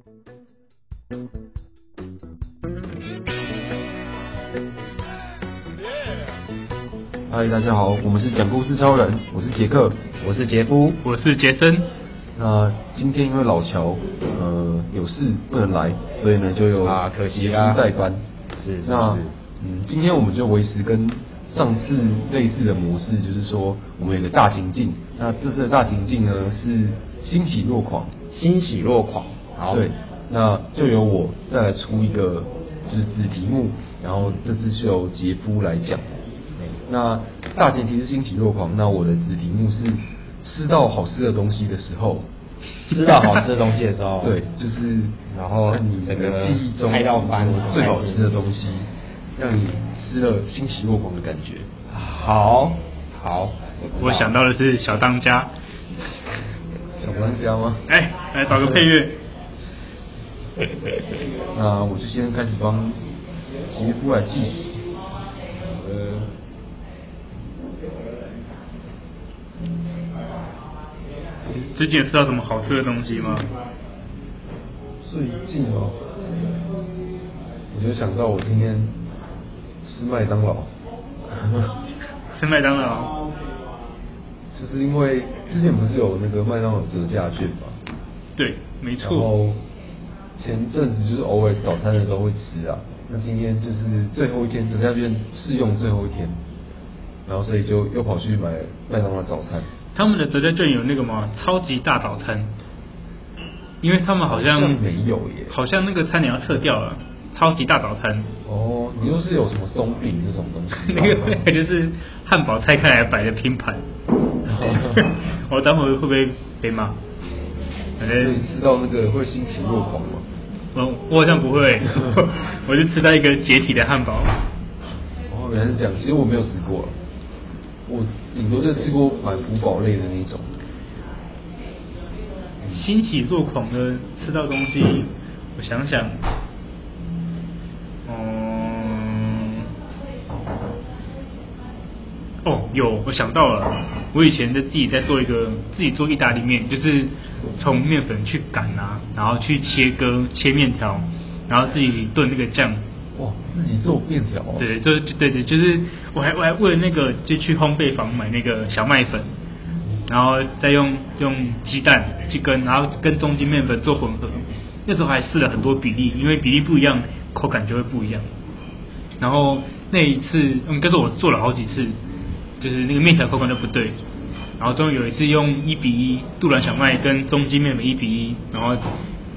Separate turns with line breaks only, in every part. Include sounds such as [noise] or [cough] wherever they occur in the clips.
嗨，大家好，我们是讲故事超人，我是杰克，
我是杰夫，
我是杰森。
那今天因为老乔呃有事不能来，所以呢就由
啊可惜啊
代班。
是，
那嗯，今天我们就维持跟上次类似的模式，就是说我们有个大情境。那这次的大情境呢是欣喜若狂，
欣喜若狂。好，
对，那就由我再来出一个就是子题目，然后这次是由杰夫来讲。那大前提是欣喜若狂，那我的子题目是吃到好吃的东西的时候，
吃到好吃的东西的时候，[laughs]
对，就是
然后
你的记忆中最好吃的东西，让你吃了欣喜若狂的感觉。
好，好，
我，我想到的是小当家，
小当家吗？
哎，来找个配乐。[laughs]
那我就先开始帮杰夫来计时。呃。
最近有吃到什么好吃的东西吗？
最近哦，我就想到我今天吃麦当劳。[laughs]
吃麦当劳？[laughs]
就是因为之前不是有那个麦当劳折价券吗？
对，没错。
然后前阵子就是偶尔早餐的时候会吃啊，那今天就是最后一天折价券试用最后一天，然后所以就又跑去买麦当劳早餐。
他们的折价券有那个吗？超级大早餐，因为他们好像，
没有耶，
好像那个餐点要撤掉了。超级大早餐。
哦，你又是有什么松饼那种东西？
那 [laughs] 个那个就是汉堡拆开来摆的拼盘。[laughs] 我等会会不会被骂？
所以吃到那个会心情若狂吗？
我我好像不会，[laughs] 我就吃到一个解体的汉堡。
哦，原来是这样，其实我没有吃过。我顶多就吃过满福堡类的那种，
欣喜若狂的吃到东西，我想想，嗯，哦，有，我想到了，我以前在自己在做一个自己做意大利面，就是从面粉去擀啊，然后去切割切面条，然后自己炖那个酱。
哇，自己做面条、哦？
对，就是对对，就是我还我还为了那个就去烘焙坊买那个小麦粉，然后再用用鸡蛋去跟，然后跟中筋面粉做混合。那时候还试了很多比例，因为比例不一样，口感就会不一样。然后那一次，嗯，但是我做了好几次，就是那个面条口感都不对。然后终于有一次用一比一杜兰小麦跟中筋面粉一比一，然后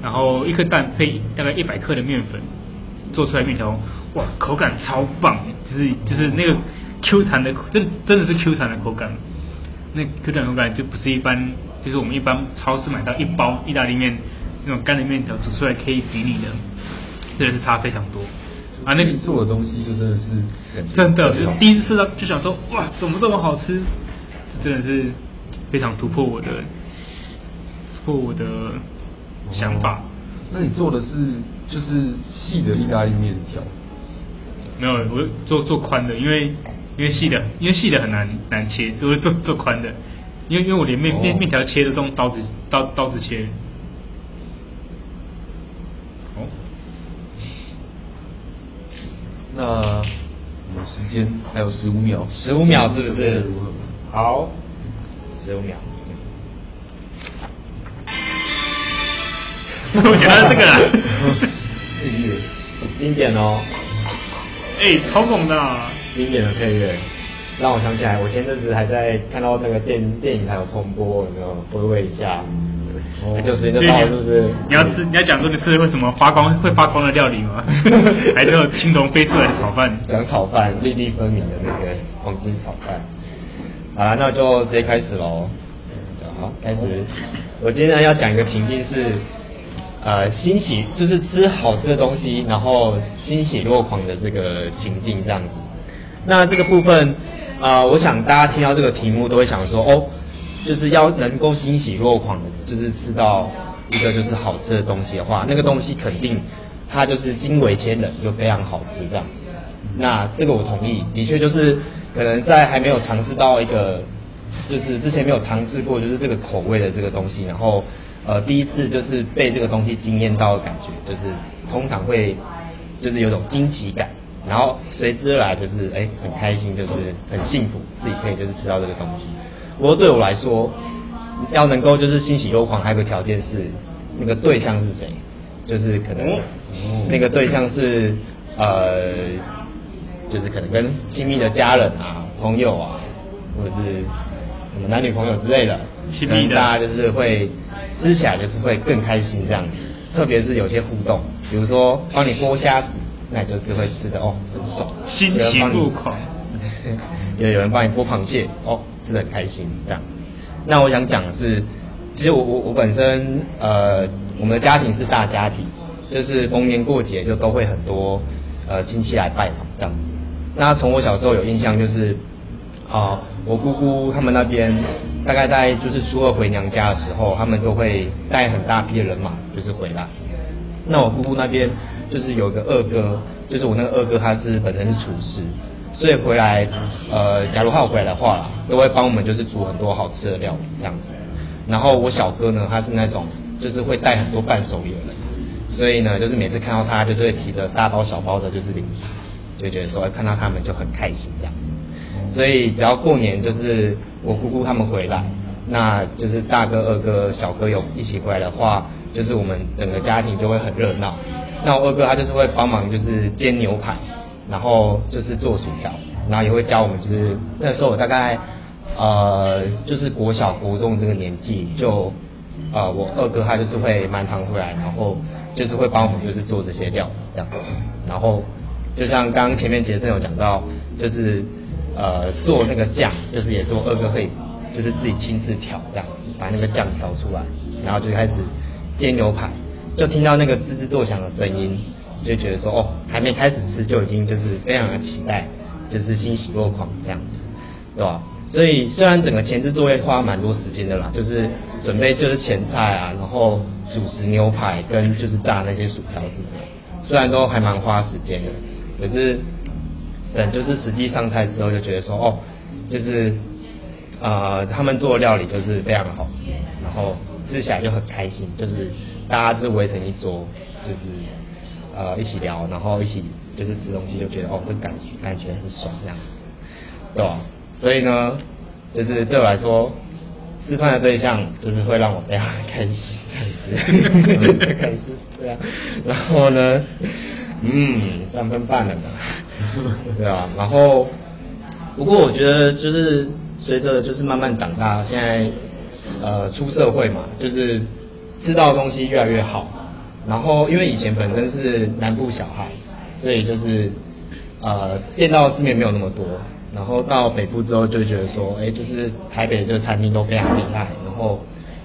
然后一颗蛋配大概一百克的面粉。做出来面条，哇，口感超棒，就是就是那个 Q 弹的，真真的是 Q 弹的口感。那 Q 弹口感就不是一般，就是我们一般超市买到一包意大利面那种干的面条煮出来可以比拟的，真的是差非常多。啊，那个
做的东西就真的是
真的，就第一次吃到就想说，哇，怎么这么好吃？真的是非常突破我的突破我的想法。
哦，那你做的是？就是细的意大利面条，
没有，我做做宽的，因为因为细的，因为细的很难难切，所以做做宽的，因为因为我连面面面条切都用刀子刀刀子切。哦，
那我们时间还有十五秒，
十五秒是不是？好，十五秒。[laughs]
我选的是这个啦。
配乐，
经典哦。
哎、欸，超猛的、啊。
经典的配乐，让我想起来，我前阵子还在看到那个电电影还有重播，有没有回味一下？哦，就时间就到了，是不是？
你要吃，你要讲说你吃的为什么发光会发光的料理吗？[laughs] 还是有青龙飞出来的炒饭？
讲炒饭，粒粒分明的那个黄金炒饭。好了，那就直接开始喽。好，开始。我今天要讲一个情境是。呃，欣喜就是吃好吃的东西，然后欣喜若狂的这个情境这样子。那这个部分，呃，我想大家听到这个题目都会想说，哦，就是要能够欣喜若狂，就是吃到一个就是好吃的东西的话，那个东西肯定它就是惊为天人，又非常好吃这样。那这个我同意，的确就是可能在还没有尝试到一个，就是之前没有尝试过就是这个口味的这个东西，然后。呃第一次就是被这个东西惊艳到的感觉，就是通常会就是有种惊奇感，然后随之而来就是哎很开心，就是很幸福，自己可以就是吃到这个东西。不过对我来说，要能够就是欣喜若狂，还有个条件是那个对象是谁，就是可能那个对象是呃，就是可能跟亲密的家人啊、朋友啊，或者是什么男女朋友之类的，亲密的，大家就是会吃起来就是会更开心这样子。特别是有些互动，比如说帮你剥虾子，那你就是会吃的哦很爽，
欣喜若狂。
有 [laughs] 有人帮你剥螃蟹，哦。吃的很开心这样，那我想讲的是，其实我我我本身呃，我们的家庭是大家庭，就是逢年过节就都会很多呃亲戚来拜访这样子。那从我小时候有印象就是，啊、我姑姑他们那边大概在就是初二回娘家的时候，他们都会带很大批的人马就是回来。那我姑姑那边就是有个二哥，就是我那个二哥他是本身是厨师。所以回来，呃，假如他有回来的话，都会帮我们就是煮很多好吃的料理这样子。然后我小哥呢，他是那种就是会带很多伴手礼的人，所以呢，就是每次看到他，就是会提着大包小包的，就是零食，就觉得说看到他们就很开心这样子。所以只要过年，就是我姑姑他们回来，那就是大哥、二哥、小哥有一起回来的话，就是我们整个家庭就会很热闹。那我二哥他就是会帮忙，就是煎牛排。然后就是做薯条，然后也会教我们，就是那时候我大概呃就是国小国中这个年纪，就呃我二哥他就是会蛮常回来，然后就是会帮我们就是做这些料这样，然后就像刚前面杰森有讲到，就是呃做那个酱，就是也是我二哥会就是自己亲自调这样，把那个酱调出来，然后就开始煎牛排，就听到那个滋滋作响的声音。就觉得说哦，还没开始吃就已经就是非常的期待，就是欣喜若狂这样子，对吧？所以虽然整个前置作业花蛮多时间的啦，就是准备就是前菜啊，然后主食牛排跟就是炸那些薯条什么的，虽然都还蛮花时间的，可是等就是实际上菜之后就觉得说哦，就是呃他们做的料理就是非常好吃，然后吃起来就很开心，就是大家是围成一桌，就是。呃，一起聊，然后一起就是吃东西，就觉得哦，这感觉感觉很爽这样子，对吧？所以呢，就是对我来说，吃饭的对象就是会让我非常开心这样子，[laughs] [laughs] 开心对啊。然后呢，嗯，三分半了呢，[laughs] 对啊。然后，不过我觉得就是随着就是慢慢长大，现在呃出社会嘛，就是吃到的东西越来越好。然后，因为以前本身是南部小孩，所以就是呃见到的世面没有那么多。然后到北部之后，就觉得说，哎，就是台北这个餐厅都非常厉害，然后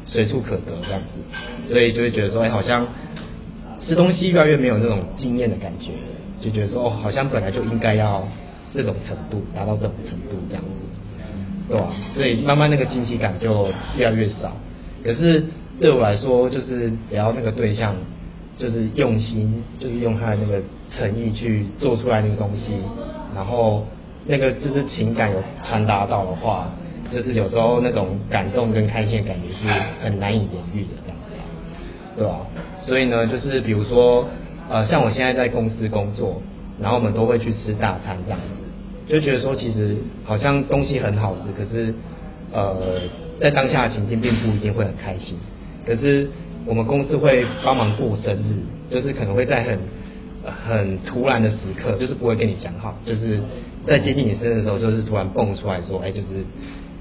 随处可得这样子，所以就会觉得说，哎，好像吃东西越来越没有那种惊艳的感觉，就觉得说，哦，好像本来就应该要这种程度，达到这种程度这样子，对吧？所以慢慢那个惊喜感就越来越少。可是对我来说，就是只要那个对象。就是用心，就是用他的那个诚意去做出来那个东西，然后那个就是情感有传达到的话，就是有时候那种感动跟开心的感觉是很难以言喻的这样，对吧？所以呢，就是比如说，呃，像我现在在公司工作，然后我们都会去吃大餐这样子，就觉得说其实好像东西很好吃，可是呃，在当下的情境并不一定会很开心，可是。我们公司会帮忙过生日，就是可能会在很很突然的时刻，就是不会跟你讲好，就是在接近你生日的时候，就是突然蹦出来说，哎，就是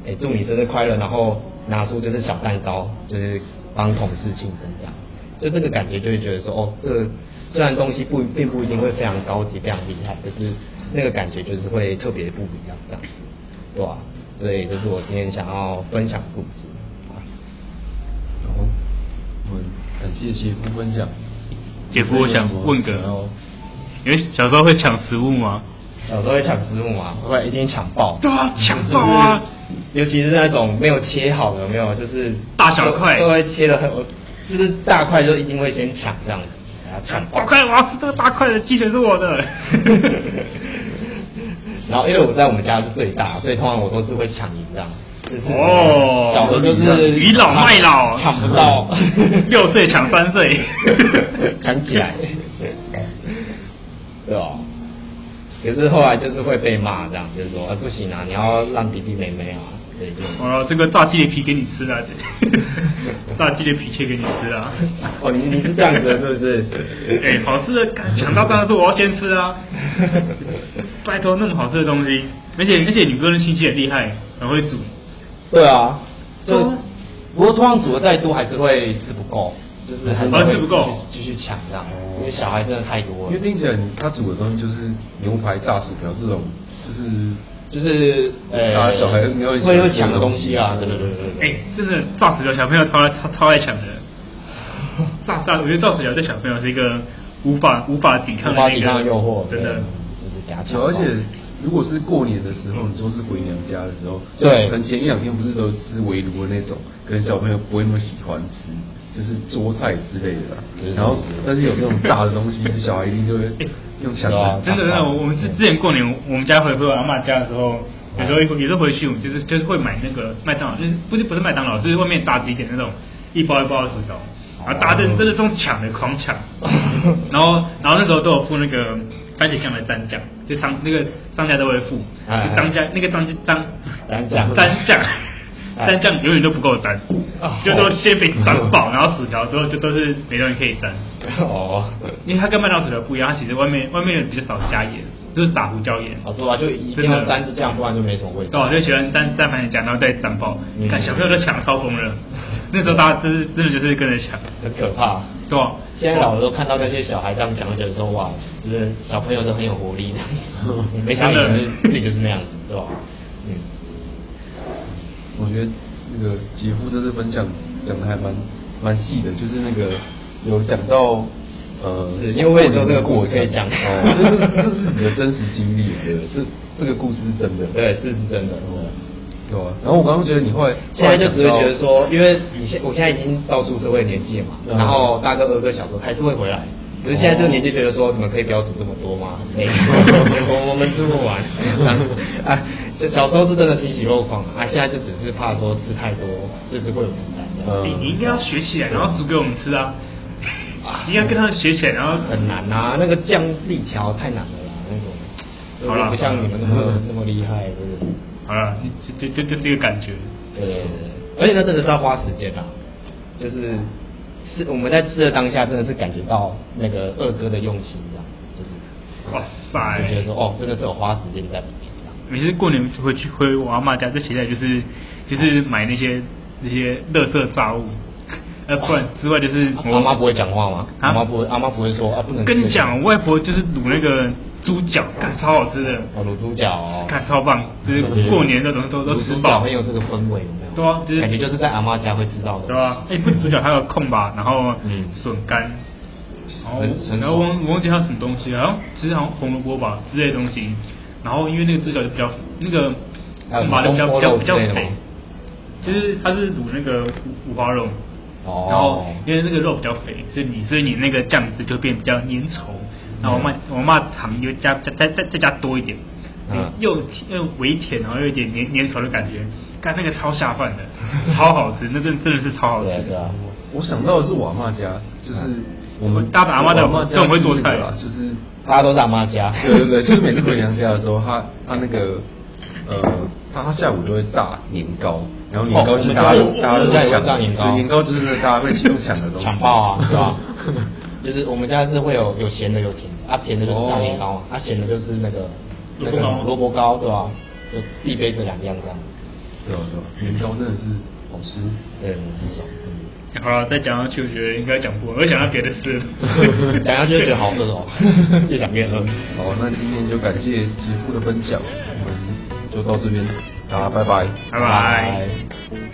哎祝你生日快乐，然后拿出就是小蛋糕，就是帮同事庆生这样，就这个感觉就会觉得说，哦，这个虽然东西不并不一定会非常高级、非常厉害，可是那个感觉就是会特别不一样这样，对吧？所以这是我今天想要分享的故事。
感谢姐夫分享。
姐夫，我想问个，因为小时候会抢食物吗？
小时候会抢食物吗？会，一定抢爆。
对啊，抢爆啊！[laughs]
尤其是那种没有切好的，有没有？就是
大小块
都会切的很，就是大块就一定会先抢这样子，抢
爆。大块，我要吃这个大块的鸡腿是我的。[laughs]
然后因为我在我们家是最大，所以通常我都是会抢赢这样。就是
哦，
小的就是
倚老卖老，
抢不到，[laughs]
六岁抢三岁，[laughs]
抢起来，对哦？可是后来就是会被骂，这样就是说，啊不行啊，你要让弟弟妹妹啊。
哦，这个炸鸡的皮给你吃啊，[laughs] 炸鸡的皮切给你吃啊。
哦，你你是这样子的是不是？[laughs]
哎、欸，好吃的，抢到当然是我要先吃啊。拜托，那么好吃的东西，而且而且你哥的亲戚很厉害，很会煮。
对啊，就不过通常煮的再多还是会吃不够。就是还是
吃不够，
继续抢这样，因为小孩真的太多了。
因为听起来他煮的东西就是牛排、炸薯条这种，就是
就是呃，
小孩
会会抢的东西啊，对对对对。
哎，真的炸死掉小朋友超爱超超爱抢的。炸炸，我觉得炸薯条对小朋友是一个无法无法抵抗的
无法抵抗诱惑，
真的
就是给他抢。
而且如果是过年的时候，你说是回娘家的时候，
对，
可能前一两天不是都吃围炉的那种，可能小朋友不会那么喜欢吃。就是桌菜之类的，然后但是有那种炸的东西，小孩一定就会用抢的。
真的，真的，我们之之前过年，我们家回回我阿妈家的时候，有时候也是回去，我们就是就是会买那个麦当劳，就是不是不是麦当劳，就是外面炸鸡店那种一包一包的薯条，然后大家真的是这种抢的狂抢，[laughs] 然后然后那时候都有付那个番茄酱的单酱，就商那个商家都会付，就当家那个当当
单酱
单酱。但这样永远都不够沾，就都先被沾饱，然后薯条之后就都是没东西可以沾。
哦，[laughs]
因为它跟麦当劳薯条不一样，它其实外面外面比较少加盐，就是撒胡椒盐。
哦，对啊，就一定要沾着这样，不然就没什么味道。
对，就喜欢沾沾番茄酱，然后再沾爆。你看小朋友都抢超疯了，那时候大家真是真的就是跟着抢，
很可怕。
对，
现在老了都看到那些小孩这样抢，觉得说哇，就是小朋友都很有活力的。[laughs] 没想到自己就是那样子，对吧？嗯。
我觉得那个杰夫这次分享讲的还蛮蛮细的，就是那个有讲到呃，
是因为我也知道这个故事可以讲 [laughs]
哦，这是这是你的真实经历，对，这这个故事是真的，
对，是是真的，
对吧？然后我刚刚觉得你会
现在就只会觉得说，因为你现我现在已经到出社会年纪了嘛，然后大哥、二哥、小哥还是会回来。可是现在这个年纪，觉得说你们可以不要煮这么多吗？没有，我 [laughs] 我们吃不完。[laughs] 啊，小时候是真的欣喜若狂啊，现在就只是怕说吃太多，就是会有负担。
你你应该要学起来，然后煮给我们吃啊！你要跟他们学起来，然后
很难啊，那个酱自己调太难了啦，那种。好了，不像你们那么那么厉害，就是。
好了，就就就就这个感觉。
对对对，而且那真的是要花时间啊，就是。是我们在吃的当下，真的是感觉到那个二哥的用心，这样就是
哇塞，
就觉得说哦，真的是有花时间在里面。
每次过年回去回我阿妈家，最期待就是就是买那些那些乐色炸物，呃，不然之外就是
我阿妈不会讲话吗？阿妈不会，阿妈不会说啊，不能。
跟你讲，我外婆就是卤那个猪脚，看超好吃的。
哦，卤猪脚。哦，
看超棒，就是过年那种都都吃饱。
很有这个氛围，有没有？
对啊，就是
感觉就是在阿妈家会知道的。
对啊，哎，不猪脚还有空吧，然后嗯，笋干，然后然后我我忘记还有什么东西，好像其实好像红萝卜吧之类的东西，然后因为那个猪脚就比较那个空吧就比较比较比较肥，其实它是卤那个五花肉，然后因为那个肉比较肥，所以你所以你那个酱汁就变比较粘稠，然后我妈我妈糖又加加再再再加多一点，又又微甜，然后又有点粘粘稠的感觉。干那个超下饭的，[laughs] 超好吃，那真真的是超好吃。
对啊，
我想到的是我阿嬷家，就是我们
大阿妈的，就很会做菜
啦，就是
大家都是阿妈家。
对对对，就是每次回娘家的时候，他他 [laughs] 那个呃，他他下午都会炸年糕，然后年糕就是大家大家都抢年糕，年糕就是大家会抢抢的东西。
抢爆啊，是吧？[laughs] 就是我们家是会有有咸的有甜的，啊甜的就是大年糕嘛，啊咸的就是那个那个萝卜糕，对吧？就必备这两样这样。
对啊对啊，年糕真的是好吃，
对，很爽。
好了，再讲下去，我觉得应该讲不完，我想到别的事。[laughs]
讲下去就觉得好饿哦，[laughs] 越讲越饿。
好，那今天就感谢杰夫的分享，我们就到这边，大家拜拜，
拜拜。